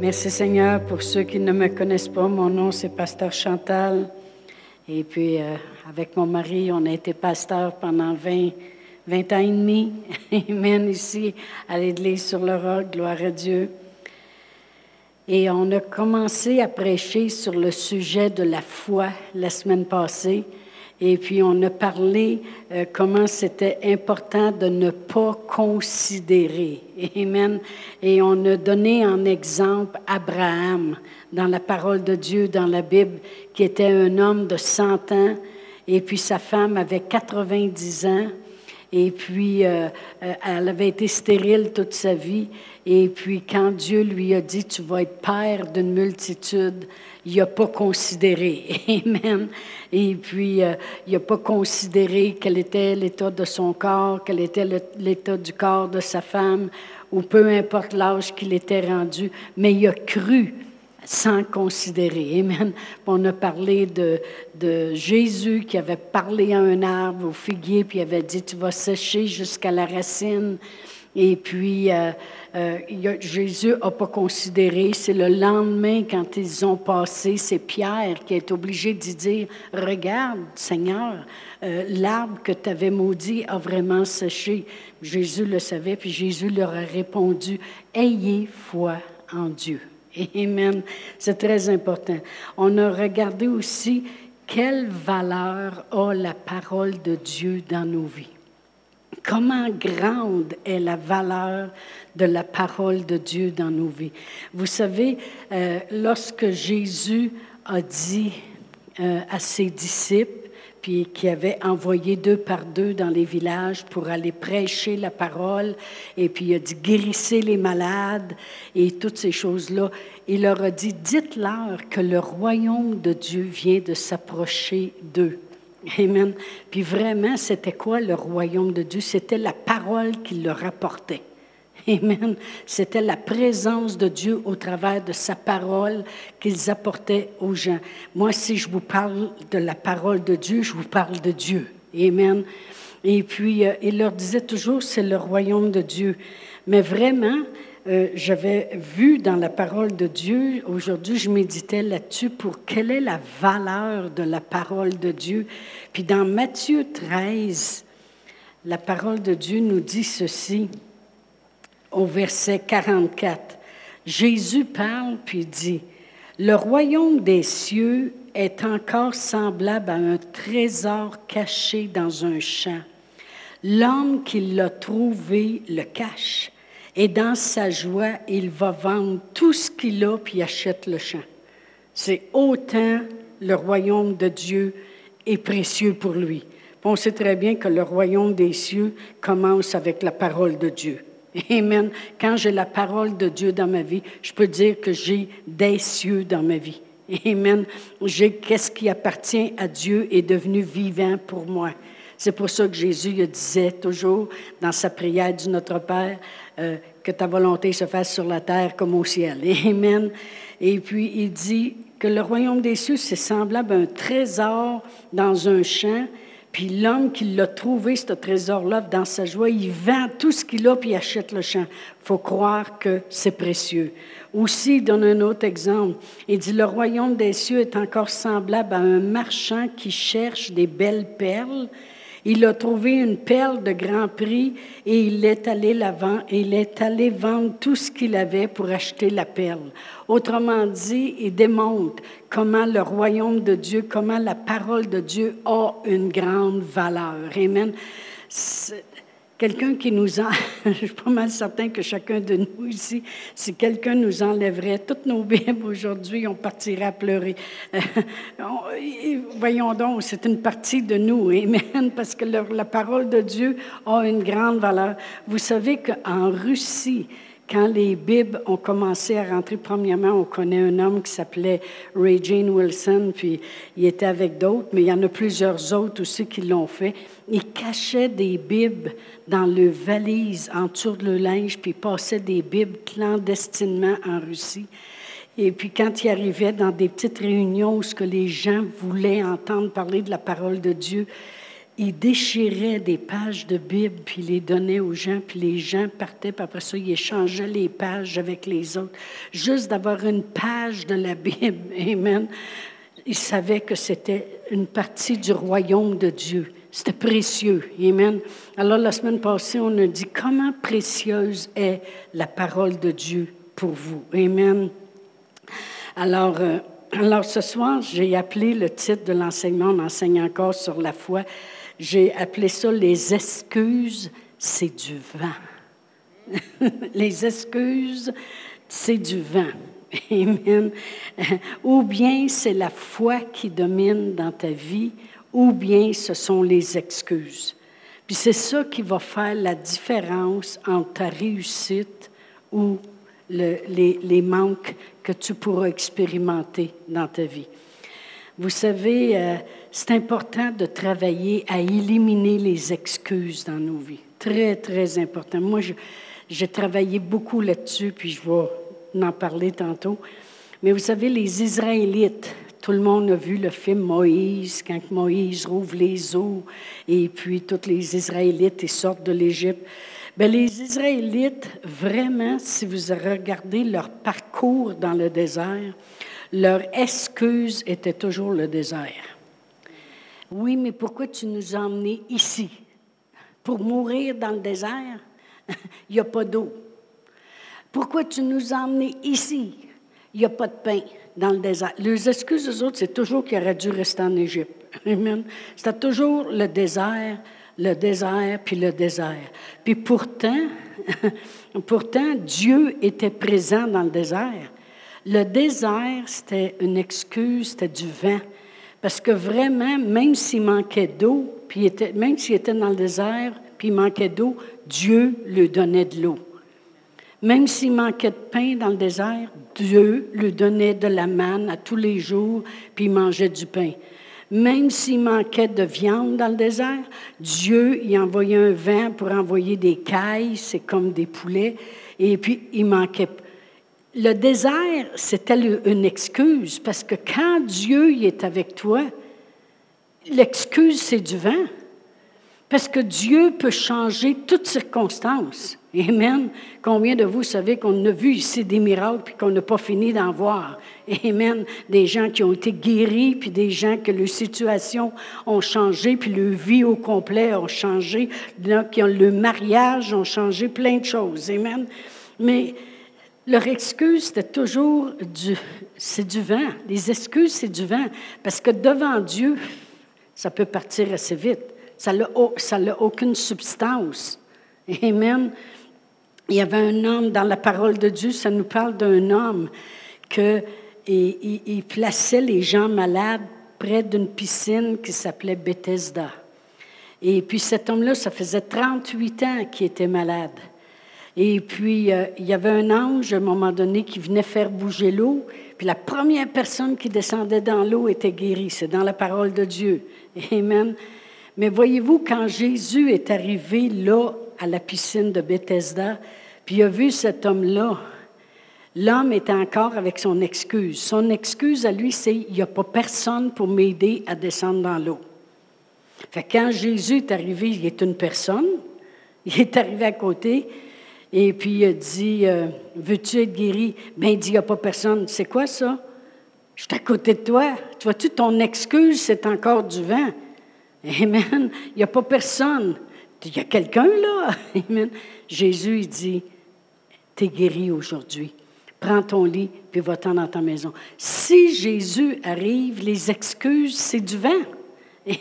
Merci Seigneur pour ceux qui ne me connaissent pas. Mon nom c'est Pasteur Chantal. Et puis euh, avec mon mari, on a été pasteur pendant 20, 20 ans et demi. Amen ici à l'église sur le gloire à Dieu. Et on a commencé à prêcher sur le sujet de la foi la semaine passée. Et puis on a parlé euh, comment c'était important de ne pas considérer. Amen. Et on a donné en exemple Abraham dans la parole de Dieu, dans la Bible, qui était un homme de 100 ans. Et puis sa femme avait 90 ans. Et puis, euh, euh, elle avait été stérile toute sa vie. Et puis, quand Dieu lui a dit, tu vas être père d'une multitude, il n'a pas considéré. Amen. Et puis, euh, il n'a pas considéré quel était l'état de son corps, quel était l'état du corps de sa femme, ou peu importe l'âge qu'il était rendu, mais il a cru sans considérer. Amen. On a parlé de, Jésus qui avait parlé à un arbre, au figuier, puis il avait dit, tu vas sécher jusqu'à la racine. Et puis, euh, euh, Jésus n'a pas considéré. C'est le lendemain, quand ils ont passé, c'est Pierre qui est obligé d'y dire, regarde, Seigneur, euh, l'arbre que tu avais maudit a vraiment séché. Jésus le savait, puis Jésus leur a répondu, ayez foi en Dieu. Amen. C'est très important. On a regardé aussi quelle valeur a la parole de Dieu dans nos vies. Comment grande est la valeur de la parole de Dieu dans nos vies. Vous savez, euh, lorsque Jésus a dit euh, à ses disciples, puis qui avait envoyé deux par deux dans les villages pour aller prêcher la parole, et puis il a dit guérissez les malades et toutes ces choses-là. Il leur a dit dites-leur que le royaume de Dieu vient de s'approcher d'eux. Amen. Puis vraiment, c'était quoi le royaume de Dieu? C'était la parole qu'il leur apportait. Amen. C'était la présence de Dieu au travers de sa parole qu'ils apportaient aux gens. Moi, si je vous parle de la parole de Dieu, je vous parle de Dieu. Amen. Et puis, euh, il leur disait toujours, c'est le royaume de Dieu. Mais vraiment, euh, j'avais vu dans la parole de Dieu, aujourd'hui, je méditais là-dessus pour quelle est la valeur de la parole de Dieu. Puis dans Matthieu 13, la parole de Dieu nous dit ceci au verset 44. Jésus parle puis dit, Le royaume des cieux est encore semblable à un trésor caché dans un champ. L'homme qui l'a trouvé le cache, et dans sa joie, il va vendre tout ce qu'il a puis achète le champ. C'est autant le royaume de Dieu est précieux pour lui. On sait très bien que le royaume des cieux commence avec la parole de Dieu. Amen. Quand j'ai la parole de Dieu dans ma vie, je peux dire que j'ai des cieux dans ma vie. Amen. J'ai qu'est-ce qui appartient à Dieu est devenu vivant pour moi. C'est pour ça que Jésus disait toujours dans sa prière du Notre Père euh, que ta volonté se fasse sur la terre comme au ciel. Amen. Et puis il dit que le royaume des cieux, c'est semblable à un trésor dans un champ puis l'homme qui l'a trouvé, ce trésor-là, dans sa joie, il vend tout ce qu'il a, puis il achète le champ. Faut croire que c'est précieux. Aussi, il donne un autre exemple. Il dit, le royaume des cieux est encore semblable à un marchand qui cherche des belles perles il a trouvé une perle de grand prix et il est allé la vendre, il est allé vendre tout ce qu'il avait pour acheter la perle. Autrement dit, il démontre comment le royaume de Dieu, comment la parole de Dieu a une grande valeur. Amen. Quelqu'un qui nous en... Je suis pas mal certain que chacun de nous ici, si quelqu'un nous enlèverait toutes nos Bibles aujourd'hui, on partirait à pleurer. voyons donc, c'est une partie de nous, Amen, parce que la parole de Dieu a une grande valeur. Vous savez qu'en Russie, quand les Bibles ont commencé à rentrer, premièrement, on connaît un homme qui s'appelait Ray Jane Wilson, puis il était avec d'autres, mais il y en a plusieurs autres aussi qui l'ont fait. Il cachait des Bibles dans le valise, en dessous de le linge, puis il passait des Bibles clandestinement en Russie. Et puis quand il arrivait dans des petites réunions où ce que les gens voulaient entendre parler de la parole de Dieu, il déchirait des pages de Bible, puis il les donnait aux gens, puis les gens partaient, puis après ça, il échangeait les pages avec les autres. Juste d'avoir une page de la Bible, Amen, il savait que c'était une partie du royaume de Dieu. C'était précieux. Amen. Alors, la semaine passée, on a dit comment précieuse est la parole de Dieu pour vous? Amen. Alors, euh, alors ce soir, j'ai appelé le titre de l'enseignement, on enseigne encore sur la foi, j'ai appelé ça Les excuses, c'est du vent. les excuses, c'est du vent. Amen. Ou bien c'est la foi qui domine dans ta vie, ou bien ce sont les excuses. Puis c'est ça qui va faire la différence entre ta réussite ou les, les, manques que tu pourras expérimenter dans ta vie. Vous savez, euh, c'est important de travailler à éliminer les excuses dans nos vies. Très, très important. Moi, j'ai travaillé beaucoup là-dessus, puis je vais en parler tantôt. Mais vous savez, les Israélites, tout le monde a vu le film Moïse, quand Moïse rouvre les eaux, et puis tous les Israélites sortent de l'Égypte. Bien, les Israélites, vraiment, si vous regardez leur parcours dans le désert, leur excuse était toujours le désert. Oui, mais pourquoi tu nous as emmenés ici? Pour mourir dans le désert? Il n'y a pas d'eau. Pourquoi tu nous as emmenés ici? Il n'y a pas de pain dans le désert. Les excuses des autres, c'est toujours qu'il aurait dû rester en Égypte. Amen. C'était toujours le désert, le désert, puis le désert. Puis pourtant, pourtant, Dieu était présent dans le désert. Le désert, c'était une excuse, c'était du vent. Parce que vraiment, même s'il manquait d'eau, était, même s'il était dans le désert, puis il manquait d'eau, Dieu lui donnait de l'eau. Même s'il manquait de pain dans le désert, Dieu lui donnait de la manne à tous les jours, puis il mangeait du pain. Même s'il manquait de viande dans le désert, Dieu y envoyait un vent pour envoyer des cailles, c'est comme des poulets, et puis il manquait. Le désert, c'était une excuse, parce que quand Dieu y est avec toi, l'excuse, c'est du vent. Parce que Dieu peut changer toutes circonstances. Amen. Combien de vous savez qu'on a vu ici des miracles puis qu'on n'a pas fini d'en voir? Amen. Des gens qui ont été guéris puis des gens que leur situation ont changé puis leur vie au complet ont changé. Qui ont le mariage ont changé plein de choses. Amen. Mais leur excuse, c'était toujours du, c'est du vent. Les excuses, c'est du vent. Parce que devant Dieu, ça peut partir assez vite. Ça n'a aucune substance. Amen. Il y avait un homme dans la parole de Dieu, ça nous parle d'un homme que il, plaçait les gens malades près d'une piscine qui s'appelait Bethesda. Et puis cet homme-là, ça faisait 38 ans qu'il était malade. Et puis, euh, il y avait un ange, à un moment donné, qui venait faire bouger l'eau. Puis la première personne qui descendait dans l'eau était guérie. C'est dans la parole de Dieu. Amen. Mais voyez-vous, quand Jésus est arrivé là, à la piscine de Bethesda, puis il a vu cet homme-là, l'homme était encore avec son excuse. Son excuse à lui, c'est il n'y a pas personne pour m'aider à descendre dans l'eau. Fait quand Jésus est arrivé, il est une personne, il est arrivé à côté, et puis il a dit euh, Veux-tu être guéri? Ben, il dit Il n'y a pas personne. C'est quoi ça? Je suis à côté de toi. Tu vois-tu, ton excuse, c'est encore du vent? Amen. Il n'y a pas personne. Il y a quelqu'un là. Amen. Jésus, il dit, t'es guéri aujourd'hui. Prends ton lit, puis va-t'en dans ta maison. Si Jésus arrive, les excuses, c'est du vent.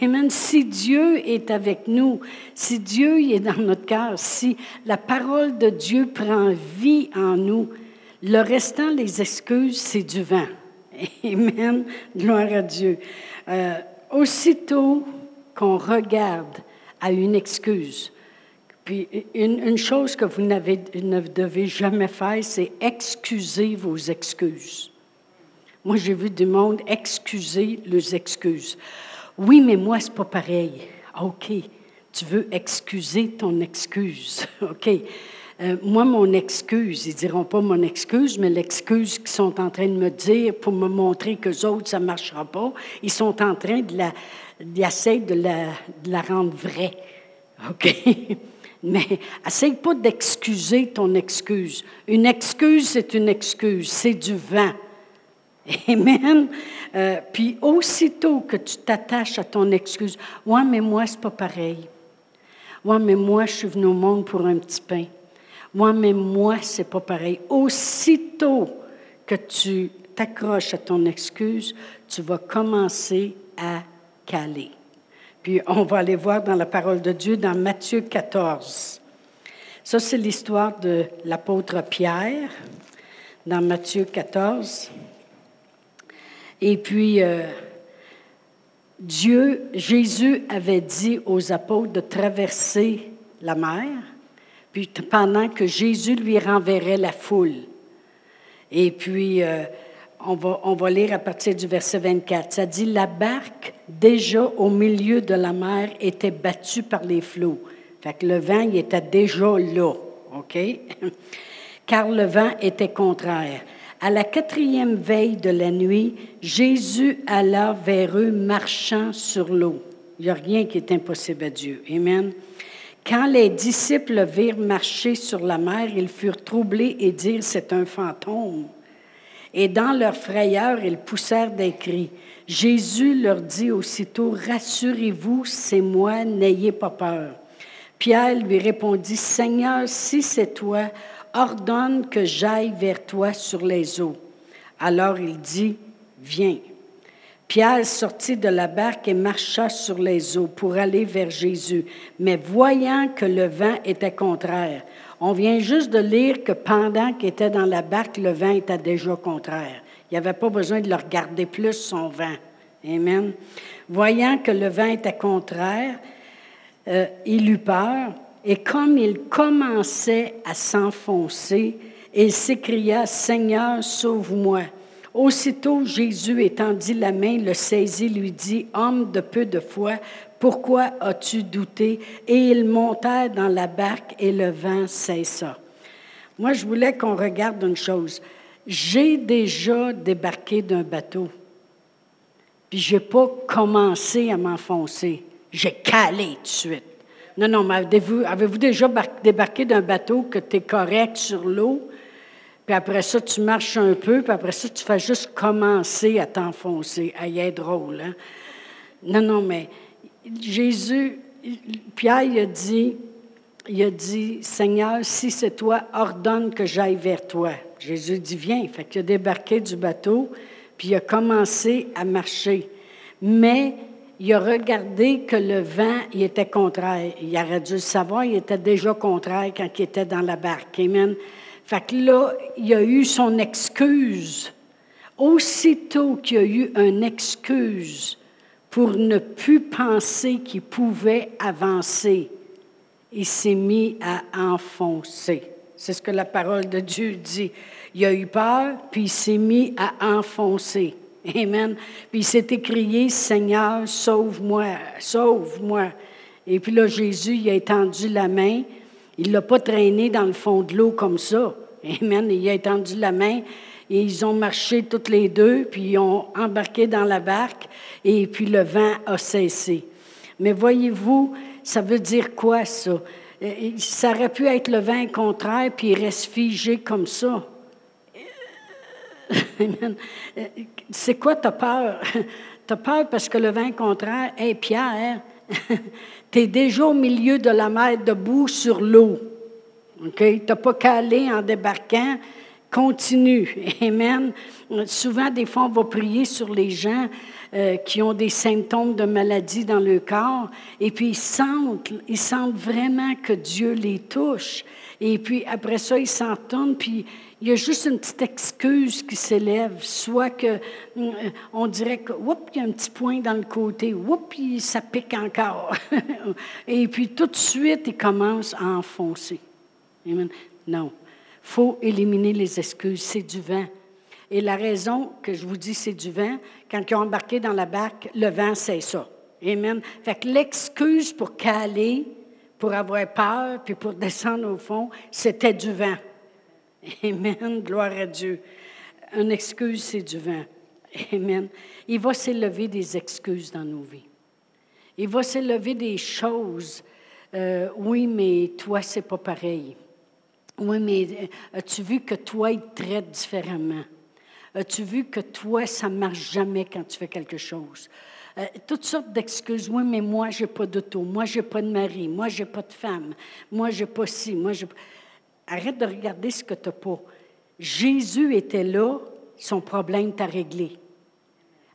Amen. Si Dieu est avec nous, si Dieu est dans notre cœur, si la parole de Dieu prend vie en nous, le restant, les excuses, c'est du vent. Amen. Gloire à Dieu. Euh, aussitôt qu'on regarde à une excuse, puis une, chose que vous ne devez jamais faire, c'est excuser vos excuses. Moi, j'ai vu du monde excuser leurs excuses. Oui, mais moi, c'est pas pareil. OK, tu veux excuser ton excuse. OK. Euh, moi, mon excuse, ils diront pas mon excuse, mais l'excuse qu'ils sont en train de me dire pour me montrer que autres, ça ne marchera pas, ils sont en train de la, il essaie de la, de la rendre vraie. OK? Mais essaye pas d'excuser ton excuse. Une excuse, c'est une excuse, c'est du vent. Amen. Euh, puis aussitôt que tu t'attaches à ton excuse, ouais, mais moi, c'est pas pareil. Ouais, mais moi, je suis venu au monde pour un petit pain. Ouais, mais moi, c'est pas pareil. Aussitôt que tu t'accroches à ton excuse, tu vas commencer à caler. Puis on va aller voir dans la parole de Dieu dans Matthieu 14. Ça, c'est l'histoire de l'apôtre Pierre dans Matthieu 14. Et puis, euh, Dieu, Jésus avait dit aux apôtres de traverser la mer, puis pendant que Jésus lui renverrait la foule. Et puis, euh, on va, on va lire à partir du verset 24. Ça dit, la barque, déjà au milieu de la mer, était battue par les flots. Fait que le vent, il était déjà là, OK? Car le vent était contraire. À la quatrième veille de la nuit, Jésus alla vers eux marchant sur l'eau. Il n'y a rien qui est impossible à Dieu. Amen. Quand les disciples virent marcher sur la mer, ils furent troublés et dirent, c'est un fantôme. Et dans leur frayeur, ils poussèrent des cris. Jésus leur dit aussitôt, Rassurez-vous, c'est moi, n'ayez pas peur. Pierre lui répondit, Seigneur, si c'est toi, ordonne que j'aille vers toi sur les eaux. Alors il dit, Viens. Pierre sortit de la barque et marcha sur les eaux pour aller vers Jésus. Mais voyant que le vent était contraire, on vient juste de lire que pendant qu'il était dans la barque, le vent était déjà contraire. Il n'y avait pas besoin de le regarder plus, son vent. Amen. Voyant que le vent était contraire, euh, il eut peur, et comme il commençait à s'enfoncer, il s'écria, Seigneur, sauve-moi. Aussitôt Jésus étendit la main, le saisit, lui dit, Homme de peu de foi, pourquoi as-tu douté? Et ils montèrent dans la barque et le vent cessa. Moi, je voulais qu'on regarde une chose. J'ai déjà débarqué d'un bateau, puis je n'ai pas commencé à m'enfoncer. J'ai calé tout de suite. Non, non, mais avez-vous, déjà débarqué d'un bateau que tu es correct sur l'eau, puis après ça, tu marches un peu, puis après ça, tu fais juste commencer à t'enfoncer. Ah, il est drôle, hein? Non, non, mais Jésus, Pierre il a dit, a dit, Seigneur, si c'est toi, ordonne que j'aille vers toi. Jésus dit, viens. Fait qu'il a débarqué du bateau, puis il a commencé à marcher. Mais il a regardé que le vent, il était contraire. Il aurait dû le savoir, il était déjà contraire quand il était dans la barque. Amen. Fait que là, il a eu son excuse. Aussitôt qu'il a eu une excuse, pour ne plus penser qu'il pouvait avancer. Il s'est mis à enfoncer. C'est ce que la parole de Dieu dit. Il a eu peur, puis il s'est mis à enfoncer. Amen. Puis il s'est écrié, Seigneur, sauve-moi, sauve-moi. Et puis là, Jésus, il a étendu la main. Il ne l'a pas traîné dans le fond de l'eau comme ça. Amen. Il a étendu la main et ils ont marché toutes les deux, puis ils ont embarqué dans la barque, et puis le vent a cessé. Mais voyez-vous, ça veut dire quoi ça? Ça aurait pu être le vent contraire, puis il reste figé comme ça. C'est quoi ta peur? Tu as peur parce que le vent contraire, hé Pierre, tu es déjà au milieu de la mer debout sur l'eau. OK? Tu pas aller en débarquant continue. Amen. Souvent, des fois, on va prier sur les gens euh, qui ont des symptômes de maladie dans le corps, et puis ils sentent, ils sentent vraiment que Dieu les touche. Et puis après ça, ils s'entendent, puis il y a juste une petite excuse qui s'élève, soit que euh, on dirait que, oups, il y a un petit point dans le côté, oups, ça pique encore. et puis tout de suite, ils commencent à enfoncer. Amen. Non faut éliminer les excuses. C'est du vent. Et la raison que je vous dis c'est du vent, quand ils ont embarqué dans la barque, le vent, c'est ça. Amen. Fait que l'excuse pour caler, pour avoir peur, puis pour descendre au fond, c'était du vent. Amen. Gloire à Dieu. Une excuse, c'est du vent. Amen. Il va s'élever des excuses dans nos vies. Il va s'élever des choses. Euh, oui, mais toi, c'est pas pareil. Oui, mais euh, as-tu vu que toi, il te traite différemment? As-tu vu que toi, ça ne marche jamais quand tu fais quelque chose? Euh, toutes sortes d'excuses. Oui, mais moi, je n'ai pas d'auto. Moi, je n'ai pas de mari. Moi, je n'ai pas de femme. Moi, je n'ai pas ci. Moi, je... Arrête de regarder ce que tu n'as pas. Jésus était là, son problème t'a réglé.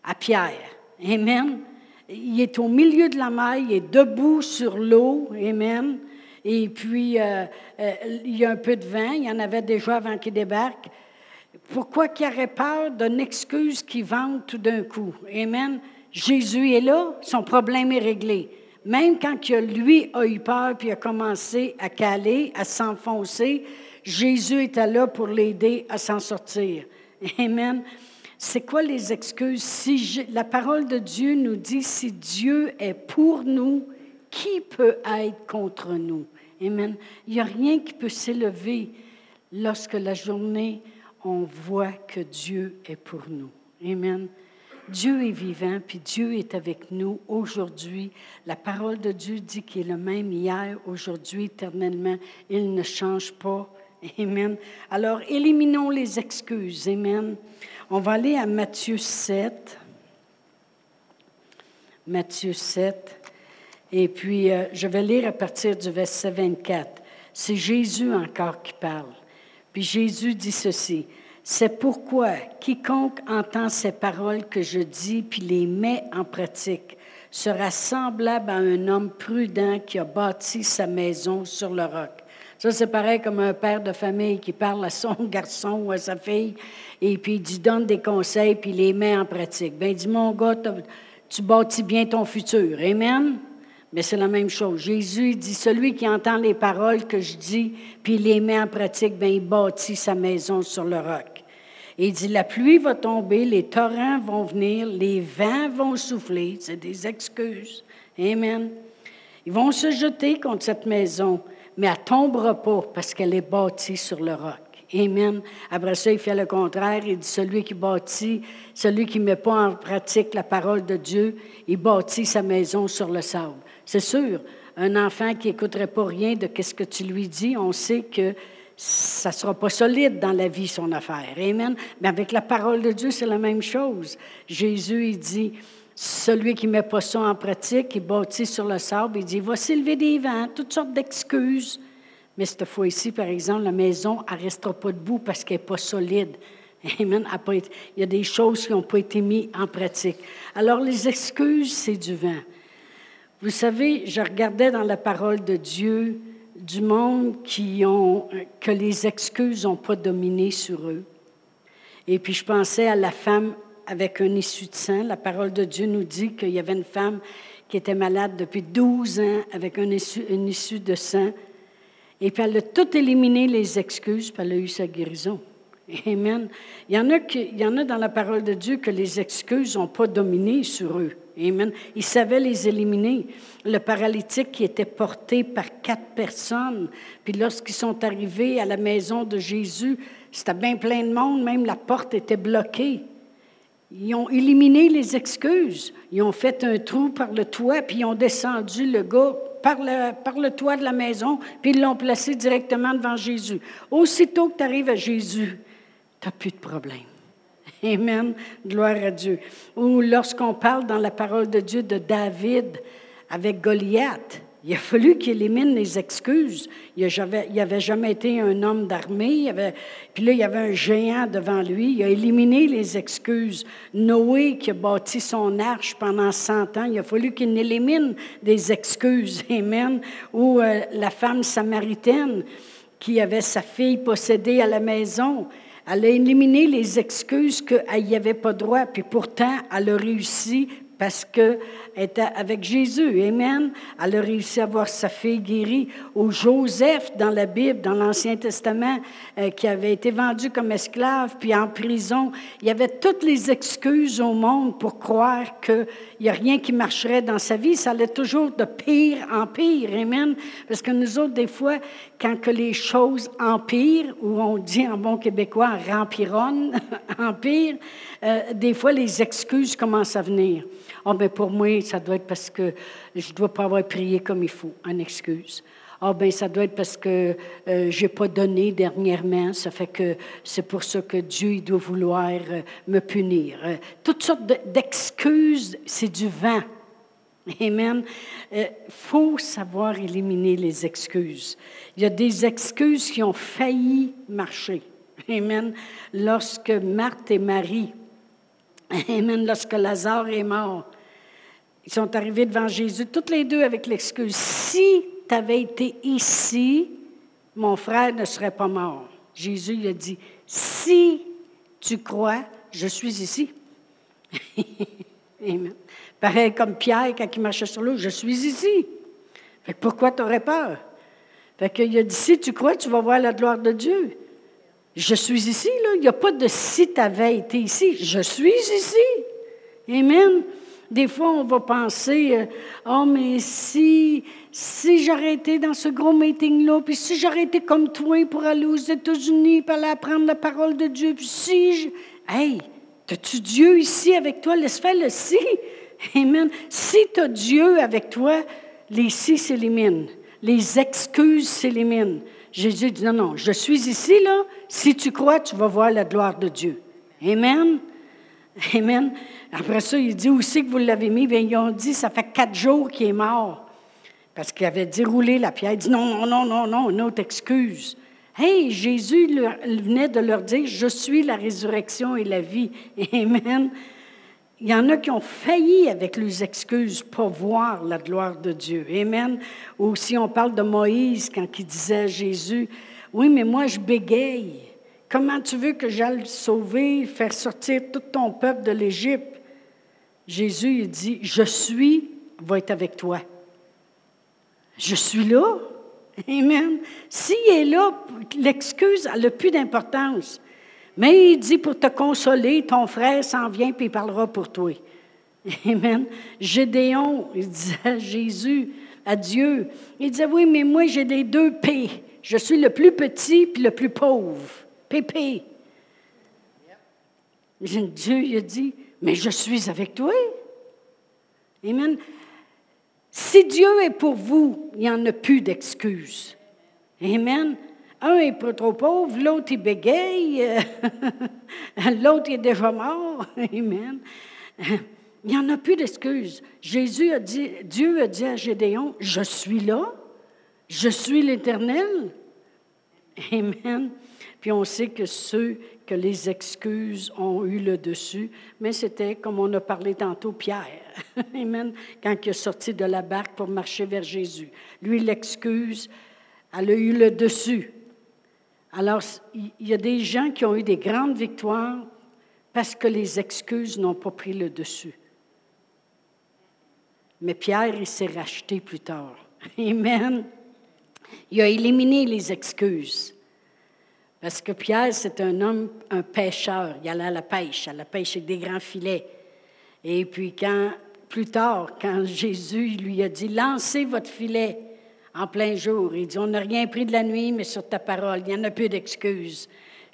À Pierre. Amen. Il est au milieu de la mer, il est debout sur l'eau. Amen. Et puis, euh, euh, il y a un peu de vent. Il y en avait déjà avant qu'il débarque. Pourquoi qu'il aurait peur d'une excuse qui vente tout d'un coup? Amen. Jésus est là, son problème est réglé. Même quand lui a eu peur puis a commencé à caler, à s'enfoncer, Jésus était là pour l'aider à s'en sortir. Amen. C'est quoi les excuses? Si la parole de Dieu nous dit, si Dieu est pour nous, qui peut être contre nous? Amen. Il n'y a rien qui peut s'élever lorsque la journée, on voit que Dieu est pour nous. Amen. Dieu est vivant, puis Dieu est avec nous aujourd'hui. La parole de Dieu dit qu'il est le même hier, aujourd'hui, éternellement. Il ne change pas. Amen. Alors, éliminons les excuses. Amen. On va aller à Matthieu 7. Matthieu 7. Et puis, euh, je vais lire à partir du verset 24. C'est Jésus encore qui parle. Puis Jésus dit ceci. C'est pourquoi quiconque entend ces paroles que je dis puis les met en pratique sera semblable à un homme prudent qui a bâti sa maison sur le roc. Ça, c'est pareil comme un père de famille qui parle à son garçon ou à sa fille et puis il lui donne des conseils puis les met en pratique. Ben, dis mon gars, tu bâtis bien ton futur. Amen. Mais c'est la même chose. Jésus dit, celui qui entend les paroles que je dis, puis les met en pratique, ben, il bâtit sa maison sur le roc. Il dit, la pluie va tomber, les torrents vont venir, les vents vont souffler. C'est des excuses. Amen. Ils vont se jeter contre cette maison, mais elle ne tombera pas parce qu'elle est bâtie sur le roc. Amen. Après ça, il fait le contraire. Il dit, celui qui bâtit, celui qui ne met pas en pratique la parole de Dieu, il bâtit sa maison sur le sable. C'est sûr, un enfant qui n'écouterait pas rien de ce que tu lui dis, on sait que ça ne sera pas solide dans la vie, son affaire. Amen. Mais avec la parole de Dieu, c'est la même chose. Jésus, il dit, celui qui met pas ça en pratique, il bâtit sur le sable, il dit, il va s'élever des vents, toutes sortes d'excuses. Mais cette fois-ci, par exemple, la maison, elle ne restera pas debout parce qu'elle n'est pas solide. Amen. Il y a des choses qui n'ont pas été mises en pratique. Alors, les excuses, c'est du vent. Vous savez, je regardais dans la parole de Dieu du monde qui ont, que les excuses n'ont pas dominé sur eux. Et puis je pensais à la femme avec un issue de sang. La parole de Dieu nous dit qu'il y avait une femme qui était malade depuis 12 ans avec un issue, une issue de sang. Et puis elle a tout éliminé les excuses, puis elle a eu sa guérison. Amen. Il y en a, il y en a dans la parole de Dieu que les excuses n'ont pas dominé sur eux. Amen. Ils savaient les éliminer. Le paralytique qui était porté par quatre personnes, puis lorsqu'ils sont arrivés à la maison de Jésus, c'était bien plein de monde, même la porte était bloquée. Ils ont éliminé les excuses. Ils ont fait un trou par le toit, puis ils ont descendu le gars par le, par le toit de la maison, puis ils l'ont placé directement devant Jésus. Aussitôt que tu arrives à Jésus, tu n'as plus de problème. Amen. Gloire à Dieu. Ou lorsqu'on parle dans la parole de Dieu de David avec Goliath, il a fallu qu'il élimine les excuses. Il n'avait jamais été un homme d'armée. Puis là, il y avait un géant devant lui. Il a éliminé les excuses. Noé, qui a bâti son arche pendant 100 ans, il a fallu qu'il élimine des excuses. Amen. Ou euh, la femme samaritaine qui avait sa fille possédée à la maison. Elle a éliminé les excuses qu'elle n'y avait pas droit, puis pourtant, elle a réussi parce qu'elle était avec Jésus. Amen. Elle a réussi à voir sa fille guérie. Ou Joseph, dans la Bible, dans l'Ancien Testament, euh, qui avait été vendu comme esclave, puis en prison. Il y avait toutes les excuses au monde pour croire qu'il n'y a rien qui marcherait dans sa vie. Ça allait toujours de pire en pire. Amen. Parce que nous autres, des fois, quand que les choses empirent, ou on dit en bon québécois, rempironne, empire, euh, des fois, les excuses commencent à venir. Ah, ben pour moi, ça doit être parce que je ne dois pas avoir prié comme il faut, en excuse. Ah, ben ça doit être parce que euh, je n'ai pas donné dernièrement, ça fait que c'est pour ça que Dieu il doit vouloir euh, me punir. Euh, toutes sortes d'excuses, c'est du vent. Amen. Il faut savoir éliminer les excuses. Il y a des excuses qui ont failli marcher. Amen. Lorsque Marthe et Marie, Amen, lorsque Lazare est mort, ils sont arrivés devant Jésus, toutes les deux avec l'excuse, si tu avais été ici, mon frère ne serait pas mort. Jésus lui a dit, si tu crois, je suis ici. Amen. Pareil comme Pierre quand il marchait sur l'eau, je suis ici. Fait pourquoi tu aurais peur? Fait qu'il a dit, si tu crois, tu vas voir la gloire de Dieu. Je suis ici, là. Il n'y a pas de si tu avais été ici. Je suis ici. Amen. Des fois, on va penser, euh, oh, mais si, si j'aurais été dans ce gros meeting-là, puis si j'aurais été comme toi pour aller aux États-Unis, pour aller apprendre la parole de Dieu, puis si je. Hey, as-tu Dieu ici avec toi? Laisse faire le si. Amen. Si tu as Dieu avec toi, les si s'éliminent. Les excuses s'éliminent. Jésus dit, non, non, je suis ici, là. Si tu crois, tu vas voir la gloire de Dieu. Amen. Amen. Après ça, il dit aussi que vous l'avez mis. Bien, ils ont dit, ça fait quatre jours qu'il est mort. Parce qu'il avait déroulé la pierre. Il dit, non, non, non, non, non, une autre excuse. Hey, Jésus venait de leur dire, je suis la résurrection et la vie. Amen. Il y en a qui ont failli avec leurs excuses pour voir la gloire de Dieu. Amen. Ou si on parle de Moïse quand il disait à Jésus, oui, mais moi je bégaye. Comment tu veux que j'aille sauver, faire sortir tout ton peuple de l'Égypte? Jésus il dit, je suis, va être avec toi. Je suis là. Amen. S'il est là, l'excuse n'a plus d'importance. Mais il dit pour te consoler, ton frère s'en vient puis il parlera pour toi. Amen. Gédéon, il disait à Jésus, à Dieu, il disait, oui, mais moi j'ai les deux P. Je suis le plus petit puis le plus pauvre. Pépé. Dieu il dit, mais je suis avec toi. Amen. Si Dieu est pour vous, il n'y en a plus d'excuses. Amen. Un est pas trop pauvre, l'autre il bégaye, l'autre est déjà mort. Amen. Il n'y en a plus d'excuses. Jésus a dit, Dieu a dit à Gédéon, je suis là, je suis l'Éternel. Amen. Puis on sait que ceux que les excuses ont eu le dessus, mais c'était, comme on a parlé tantôt, Pierre. Amen. Quand il est sorti de la barque pour marcher vers Jésus. Lui, l'excuse, elle a eu le dessus. Alors, il y a des gens qui ont eu des grandes victoires parce que les excuses n'ont pas pris le dessus. Mais Pierre, il s'est racheté plus tard. Amen. Il a éliminé les excuses. Parce que Pierre, c'est un homme, un pêcheur. Il allait à la pêche, à la pêche avec des grands filets. Et puis, quand, plus tard, quand Jésus lui a dit Lancez votre filet, en plein jour. Il dit, on n'a rien pris de la nuit, mais sur ta parole, il n'y en a plus d'excuses.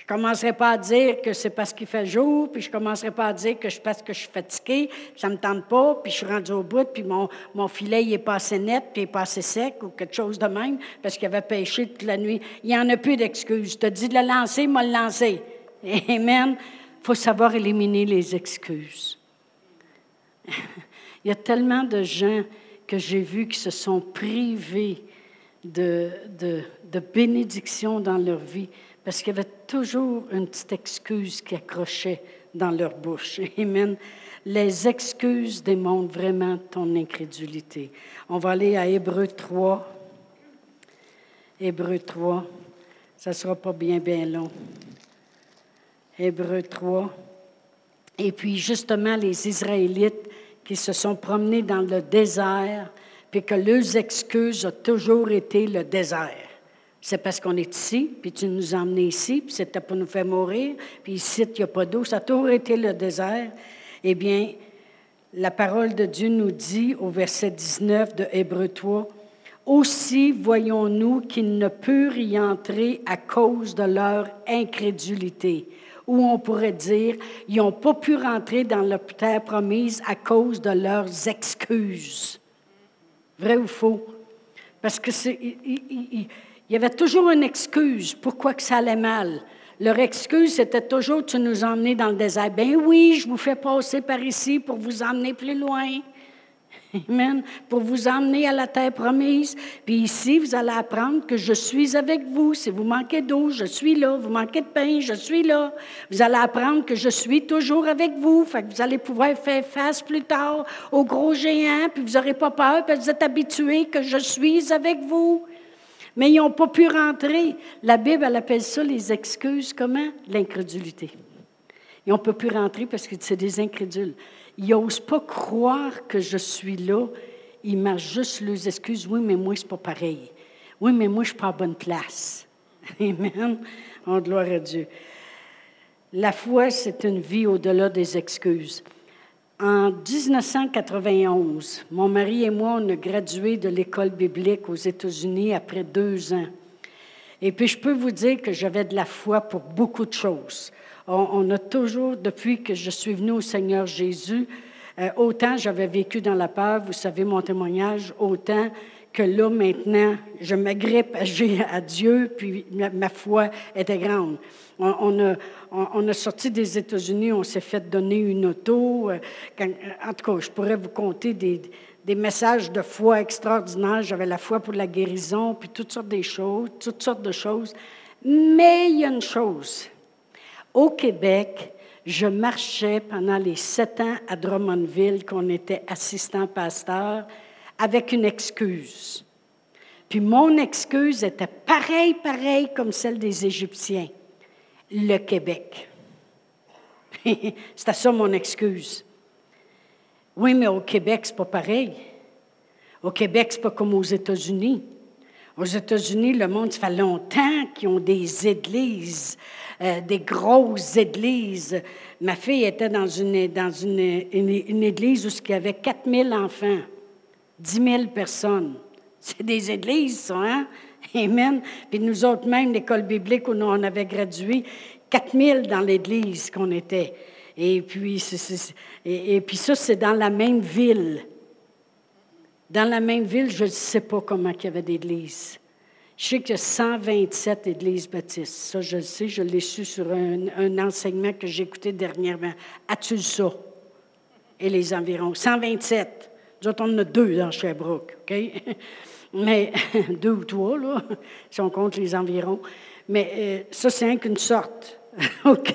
Je ne commencerai pas à dire que c'est parce qu'il fait jour, puis je ne commencerai pas à dire que je parce que je suis fatiguée, ça ne me tente pas, puis je suis rendu au bout, puis mon, mon filet il est pas assez net, puis il n'est pas assez sec, ou quelque chose de même, parce qu'il avait pêché toute la nuit. Il n'y en a plus d'excuses. Tu as dit de le lancer, moi le lancer. Amen. Il faut savoir éliminer les excuses. il y a tellement de gens que j'ai vus qui se sont privés de, de, de bénédiction dans leur vie parce qu'il y avait toujours une petite excuse qui accrochait dans leur bouche. Amen. Les excuses démontrent vraiment ton incrédulité. On va aller à Hébreu 3. Hébreu 3. Ça ne sera pas bien, bien long. Hébreu 3. Et puis, justement, les Israélites qui se sont promenés dans le désert, puis que leurs excuses ont toujours été le désert. C'est parce qu'on est ici, puis tu nous as emmenés ici, puis c'était pour nous faire mourir, puis ici, il n'y a pas d'eau. Ça a toujours été le désert. Eh bien, la parole de Dieu nous dit au verset 19 de Hébreu 3, Aussi voyons-nous qu'ils ne purent y entrer à cause de leur incrédulité. Ou on pourrait dire, ils n'ont pas pu rentrer dans terre promise à cause de leurs excuses. Vrai ou faux? Parce que il, y avait toujours une excuse pourquoi que ça allait mal. Leur excuse, c'était toujours tu nous emmener dans le désert. Ben oui, je vous fais passer par ici pour vous emmener plus loin. Amen. Pour vous emmener à la terre promise. Puis ici, vous allez apprendre que je suis avec vous. Si vous manquez d'eau, je suis là. Vous manquez de pain, je suis là. Vous allez apprendre que je suis toujours avec vous. Fait que vous allez pouvoir faire face plus tard aux gros géants, puis vous n'aurez pas peur, parce que vous êtes habitués que je suis avec vous. Mais ils n'ont pas pu rentrer. La Bible, elle appelle ça les excuses. Comment? L'incrédulité. Ils n'ont pas pu rentrer parce que c'est des incrédules. Ils n'osent pas croire que je suis là. Ils marchent juste les excuses. Oui, mais moi, c'est pas pareil. Oui, mais moi, je suis pas à bonne place. Amen. En gloire à Dieu. La foi, c'est une vie au-delà des excuses. En 1991, mon mari et moi, on a gradué de l'école biblique aux États-Unis après deux ans. Et puis, je peux vous dire que j'avais de la foi pour beaucoup de choses. On, a toujours, depuis que je suis venue au Seigneur Jésus, euh, autant j'avais vécu dans la peur, vous savez mon témoignage, autant que là, maintenant, je m'agrippe à Dieu, puis ma, foi était grande. On, a, on, a, sorti des États-Unis, on s'est fait donner une auto. Euh, en tout cas, je pourrais vous compter des, des messages de foi extraordinaires. J'avais la foi pour la guérison, puis toutes sortes de choses, toutes sortes de choses. Mais il y a une chose au Québec, je marchais pendant les sept ans à Drummondville, qu'on était assistant pasteur, avec une excuse. Puis mon excuse était pareille, pareille comme celle des Égyptiens. Le Québec. C'était ça mon excuse. Oui, mais au Québec, c'est pas pareil. Au Québec, c'est pas comme aux États-Unis. Aux États-Unis, le monde, ça fait longtemps qu'ils ont des églises euh, des grosses églises. Ma fille était dans une, dans une, une, église où il y avait 4000 enfants, 10 000 personnes. C'est des églises, ça, hein? Amen. Puis nous autres, même, l'école biblique où on avait gradué, 4000 dans l'église qu'on était. Et puis, et, et puis ça, c'est dans la même ville. Dans la même ville, je ne sais pas comment il y avait d'églises. Je sais qu'il y a 127 églises baptistes. Ça, je le sais, je l'ai su sur un, enseignement que j'ai écouté dernièrement. As-tu ça? Et les environs. 127. Nous autres, on en a deux dans Sherbrooke, OK? Mais deux ou trois, là, si on compte les environs. Mais euh, ça, c'est rien qu'une sorte, OK?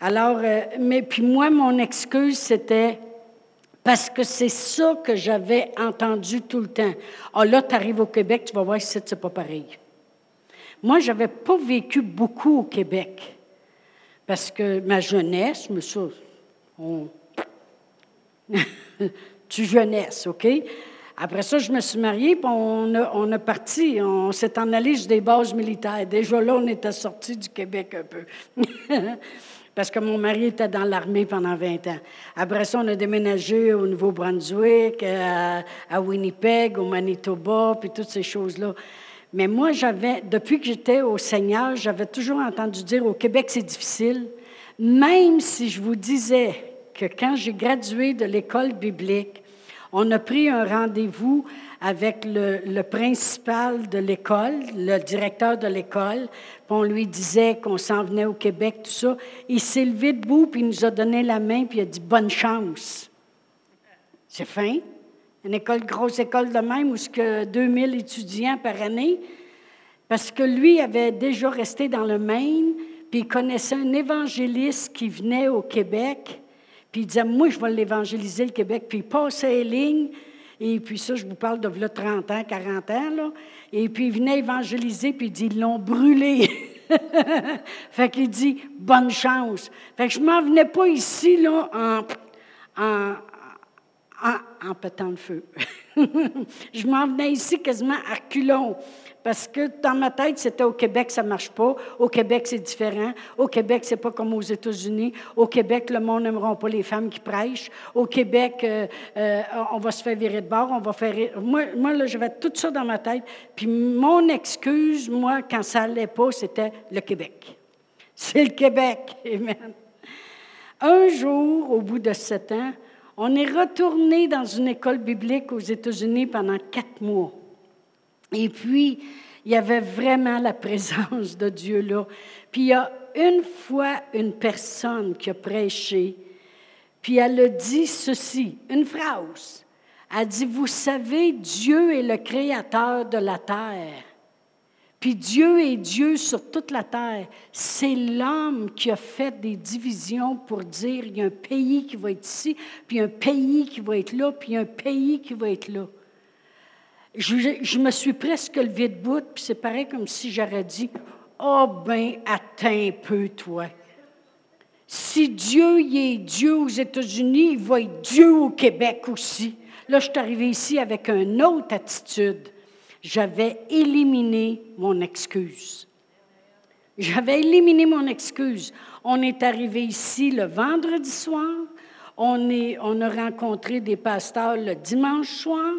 Alors, euh, mais puis moi, mon excuse, c'était parce que c'est ça que j'avais entendu tout le temps. Ah là, tu arrives au Québec, tu vas voir si c'est pas pareil. Moi, je n'avais pas vécu beaucoup au Québec. Parce que ma jeunesse, ça, on... tu jeunesse, OK? Après ça, je me suis mariée, puis on a, on a parti, on s'est en allé sur des bases militaires. Déjà là, on était sortis du Québec un peu. parce que mon mari était dans l'armée pendant 20 ans. Après ça, on a déménagé au Nouveau-Brunswick, à, Winnipeg, au Manitoba, puis toutes ces choses-là. Mais moi, j'avais, depuis que j'étais au Seigneur, j'avais toujours entendu dire au Québec, c'est difficile. Même si je vous disais que quand j'ai gradué de l'école biblique, on a pris un rendez-vous avec le, principal de l'école, le directeur de l'école, puis on lui disait qu'on s'en venait au Québec, tout ça. Il s'est levé debout, puis il nous a donné la main, puis il a dit Bonne chance. C'est fin. Une école, grosse école de même, où y a 2000 étudiants par année, parce que lui avait déjà resté dans le Maine, puis il connaissait un évangéliste qui venait au Québec, puis il disait Moi, je vais l'évangéliser, le Québec. Puis il passait les lignes, et puis ça, je vous parle de 30 ans, 40 ans, là. Et puis il venait évangéliser, puis il dit, ils l'ont brûlé. fait qu'il dit, bonne chance. Fait que je m'en venais pas ici, là, en, en, en, en pétant le feu. je m'en venais ici quasiment à reculons. Parce que dans ma tête, c'était au Québec, ça ne marche pas. Au Québec, c'est différent. Au Québec, c'est pas comme aux États-Unis. Au Québec, le monde n'aimera pas les femmes qui prêchent. Au Québec, euh, euh, on va se faire virer de bord, on va faire. Moi, moi là, j'avais tout ça dans ma tête. Puis mon excuse, moi, quand ça n'allait pas, c'était le Québec. C'est le Québec. Amen. Un jour, au bout de sept ans, on est retourné dans une école biblique aux États-Unis pendant quatre mois. Et puis, il y avait vraiment la présence de Dieu là. Puis il y a une fois une personne qui a prêché, puis elle a dit ceci, une phrase. Elle dit, vous savez, Dieu est le créateur de la terre. Puis Dieu est Dieu sur toute la terre. C'est l'homme qui a fait des divisions pour dire, il y a un pays qui va être ici, puis un pays qui va être là, puis un pays qui va être là. Je, me suis presque levé de bout, puis c'est pareil comme si j'aurais dit, oh ben, attends un peu, toi. Si Dieu est Dieu aux États-Unis, il va être Dieu au Québec aussi. Là, je suis arrivé ici avec une autre attitude. J'avais éliminé mon excuse. J'avais éliminé mon excuse. On est arrivé ici le vendredi soir. On, on a rencontré des pasteurs le dimanche soir.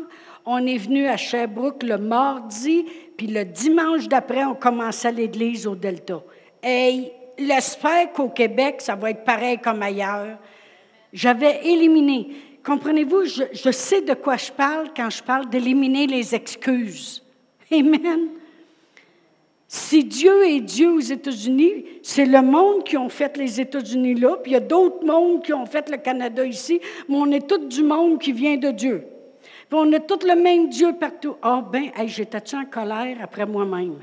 On est venu à Sherbrooke le mardi, puis le dimanche d'après, on commençait l'église au Delta. Et j'espère qu'au Québec, ça va être pareil comme ailleurs. J'avais éliminé. Comprenez-vous, je, je, sais de quoi je parle quand je parle d'éliminer les excuses. Amen. Si Dieu est Dieu aux États-Unis, c'est le monde qui ont fait les États-Unis là, puis il y a d'autres mondes qui ont fait le Canada ici, mais on est tout du monde qui vient de Dieu. On a tout le même Dieu partout. Ah, oh, ben, j'étais-tu en colère après moi-même?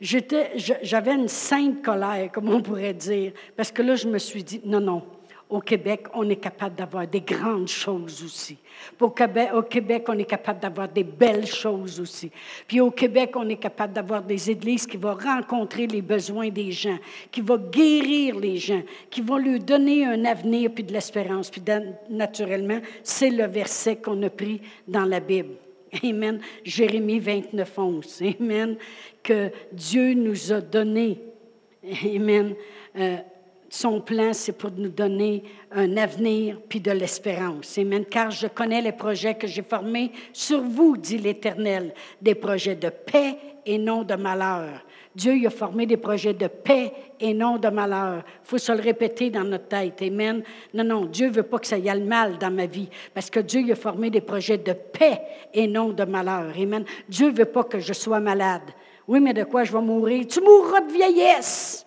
J'avais une sainte colère, comme on pourrait dire, parce que là, je me suis dit, non, non, au Québec, on est capable d'avoir des grandes choses aussi. Au Québec, on est capable d'avoir des belles choses aussi. Puis au Québec, on est capable d'avoir des églises qui vont rencontrer les besoins des gens, qui vont guérir les gens, qui vont leur donner un avenir puis de l'espérance. Puis naturellement, c'est le verset qu'on a pris dans la Bible. Amen. Jérémie 29, 11. Amen. Que Dieu nous a donné. Amen. Euh, son plan, c'est pour nous donner un avenir puis de l'espérance. Amen. Car je connais les projets que j'ai formés sur vous, dit l'Éternel, des projets de paix et non de malheur. Dieu il a formé des projets de paix et non de malheur. Il faut se le répéter dans notre tête. Amen. Non, non, Dieu veut pas que ça y ait le mal dans ma vie, parce que Dieu il a formé des projets de paix et non de malheur. Amen. Dieu veut pas que je sois malade. Oui, mais de quoi je vais mourir? Tu mourras de vieillesse.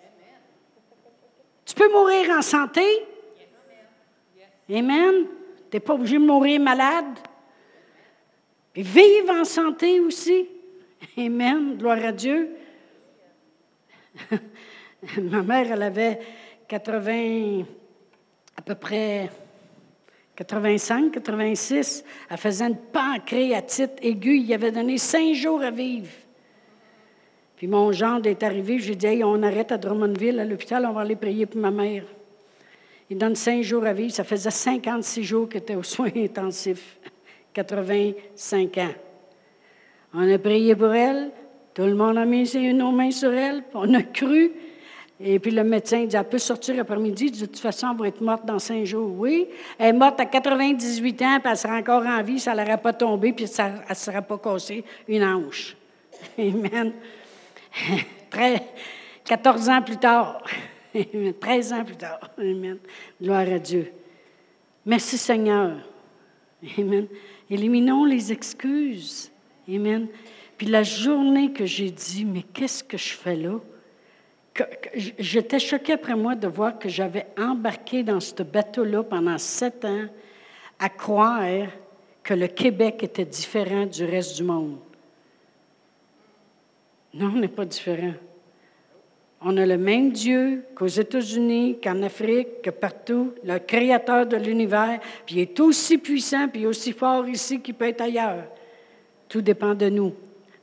Tu peux mourir en santé? Amen. Tu n'es pas obligé de mourir malade. Et vivre en santé aussi. Amen. Gloire à Dieu. Ma mère, elle avait 80, à peu près 85, 86. Elle faisait une pancréatite aiguë. Il avait donné cinq jours à vivre. Puis mon gendre est arrivé, j'ai dit, on arrête à Drummondville, à l'hôpital, on va aller prier pour ma mère. Il donne cinq jours à vivre. Ça faisait 56 jours qu'elle était aux soins intensifs. 85 ans. On a prié pour elle. Tout le monde a mis nos mains sur elle. On a cru. Et puis le médecin dit, elle peut sortir après-midi. De toute façon, elle va être morte dans cinq jours. Oui. Elle est morte à 98 ans, puis elle sera encore en vie. Ça ne l'aurait pas tombé, puis ça, elle ne sera pas cassée une hanche. Amen. 14 ans plus tard, 13 ans plus tard. Amen. Gloire à Dieu. Merci Seigneur. Amen. Éliminons les excuses. Amen. Puis la journée que j'ai dit, mais qu'est-ce que je fais là? J'étais choquée après moi de voir que j'avais embarqué dans ce bateau-là pendant sept ans à croire que le Québec était différent du reste du monde. Non, on n'est pas différent. On a le même Dieu qu'aux États-Unis, qu'en Afrique, que partout, le créateur de l'univers, puis il est aussi puissant, puis aussi fort ici qu'il peut être ailleurs. Tout dépend de nous.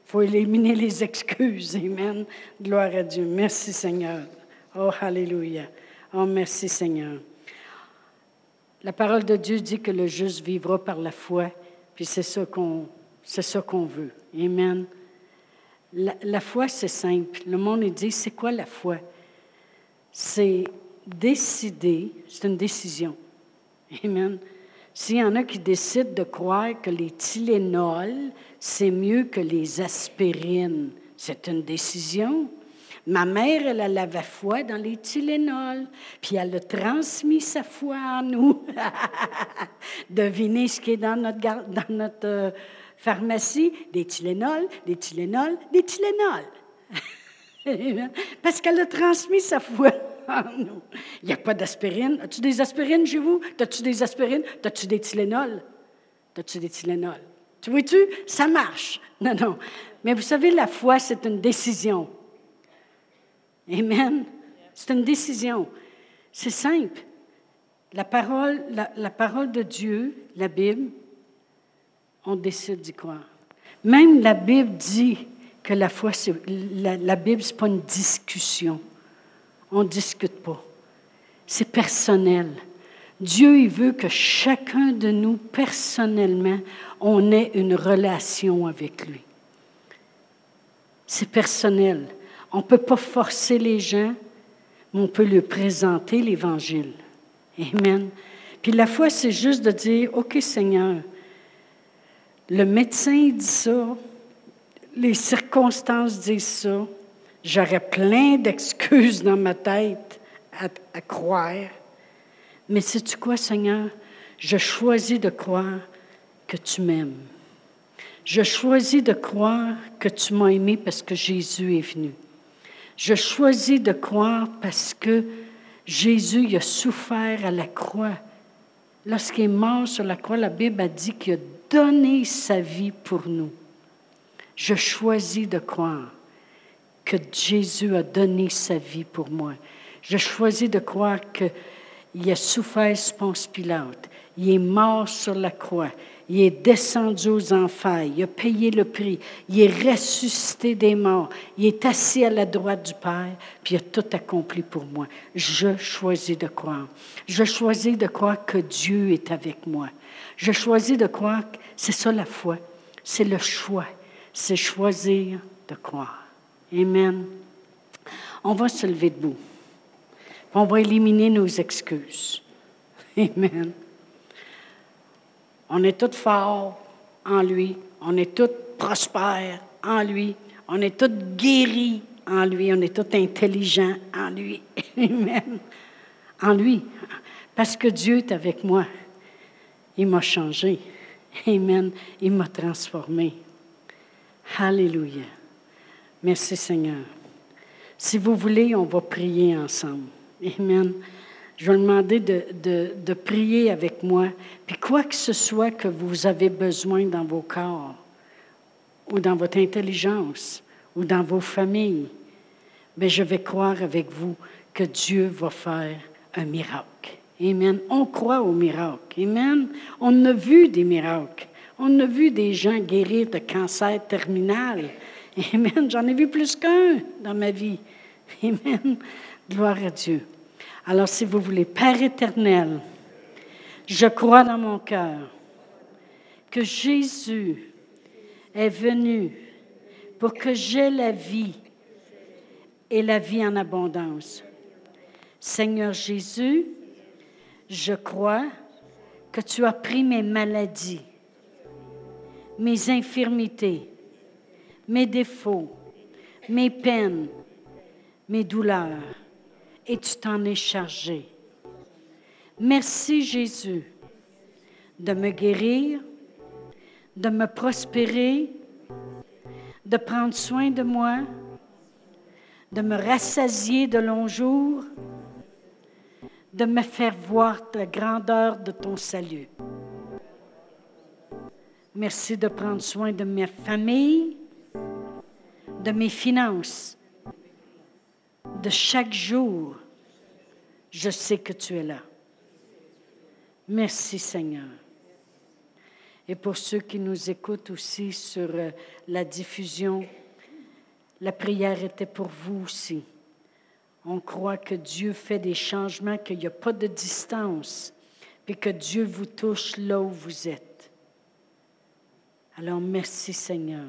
Il faut éliminer les excuses. Amen. Gloire à Dieu. Merci Seigneur. Oh, Alléluia. Oh, merci Seigneur. La parole de Dieu dit que le juste vivra par la foi, puis c'est ça qu'on, c'est ça qu'on veut. Amen. La, foi, c'est simple. Le monde dit, c'est quoi la foi? C'est décider, c'est une décision. Amen. S'il y en a qui décident de croire que les Tylenol, c'est mieux que les aspirines, c'est une décision. Ma mère, elle, elle avait foi dans les Tylenol, puis elle a transmis sa foi à nous. Devinez ce qui est dans notre, dans notre euh, pharmacie? Des Tylenol, des Tylenol, des Tylenol. Parce qu'elle a transmis sa foi en nous. Il n'y a pas d'aspirine. As-tu des aspirines chez vous? As-tu des aspirines? As-tu des Tylenol? As-tu des Tylenol? Tu vois-tu? Ça marche. Non, non. Mais vous savez, la foi, c'est une décision. Amen. C'est une décision. C'est simple. La parole, la, parole de Dieu, la Bible, on décide d'y croire. Même la Bible dit que la foi, la Bible, ce n'est pas une discussion. On ne discute pas. C'est personnel. Dieu, il veut que chacun de nous, personnellement, on ait une relation avec lui. C'est personnel. On ne peut pas forcer les gens, mais on peut leur présenter l'Évangile. Amen. Puis la foi, c'est juste de dire, OK Seigneur, le médecin dit ça, les circonstances disent ça, j'aurais plein d'excuses dans ma tête à, croire. Mais sais-tu quoi, Seigneur? Je choisis de croire que tu m'aimes. Je choisis de croire que tu m'as aimé parce que Jésus est venu. Je choisis de croire parce que Jésus a souffert à la croix. Lorsqu'il est mort sur la croix, la Bible a dit qu'il a donné sa vie pour nous. Je choisis de croire que Jésus a donné sa vie pour moi. Je choisis de croire qu'il a souffert Ponce Pilate. Il est mort sur la croix. Il est descendu aux enfers. Il a payé le prix. Il est ressuscité des morts. Il est assis à la droite du Père, puis il a tout accompli pour moi. Je choisis de croire. Je choisis de croire que Dieu est avec moi. Je choisis de croire c'est ça la foi. C'est le choix. C'est choisir de croire. Amen. On va se lever debout. On va éliminer nos excuses. Amen. On est tous forts en lui. On est tous prospères en lui. On est tous guéris en lui. On est tous intelligents en lui. Amen. En lui. Parce que Dieu est avec moi. Il m'a changé. Amen. Il m'a transformé. Alléluia. Merci Seigneur. Si vous voulez, on va prier ensemble. Amen. Je vais demander de, de, prier avec moi. Puis quoi que ce soit que vous avez besoin dans vos corps, ou dans votre intelligence, ou dans vos familles, mais ben, je vais croire avec vous que Dieu va faire un miracle. Amen. On croit au miracle. Amen. On a vu des miracles. On a vu des gens guérir de cancer terminal. Amen. J'en ai vu plus qu'un dans ma vie. Amen. Gloire à Dieu. Alors, si vous voulez, Père éternel, je crois dans mon cœur que Jésus est venu pour que j'aie la vie et la vie en abondance. Seigneur Jésus, je crois que tu as pris mes maladies, mes infirmités, mes défauts, mes peines, mes douleurs et tu t'en es chargé. Merci Jésus de me guérir, de me prospérer, de prendre soin de moi, de me rassasier de longs jours, de me faire voir la grandeur de ton salut. Merci de prendre soin de ma famille, de mes finances, de chaque jour, je sais que tu es là. Merci Seigneur. Et pour ceux qui nous écoutent aussi sur euh, la diffusion, la prière était pour vous aussi. On croit que Dieu fait des changements, qu'il n'y a pas de distance, puis que Dieu vous touche là où vous êtes. Alors merci Seigneur,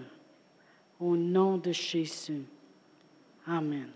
au nom de Jésus. Amen.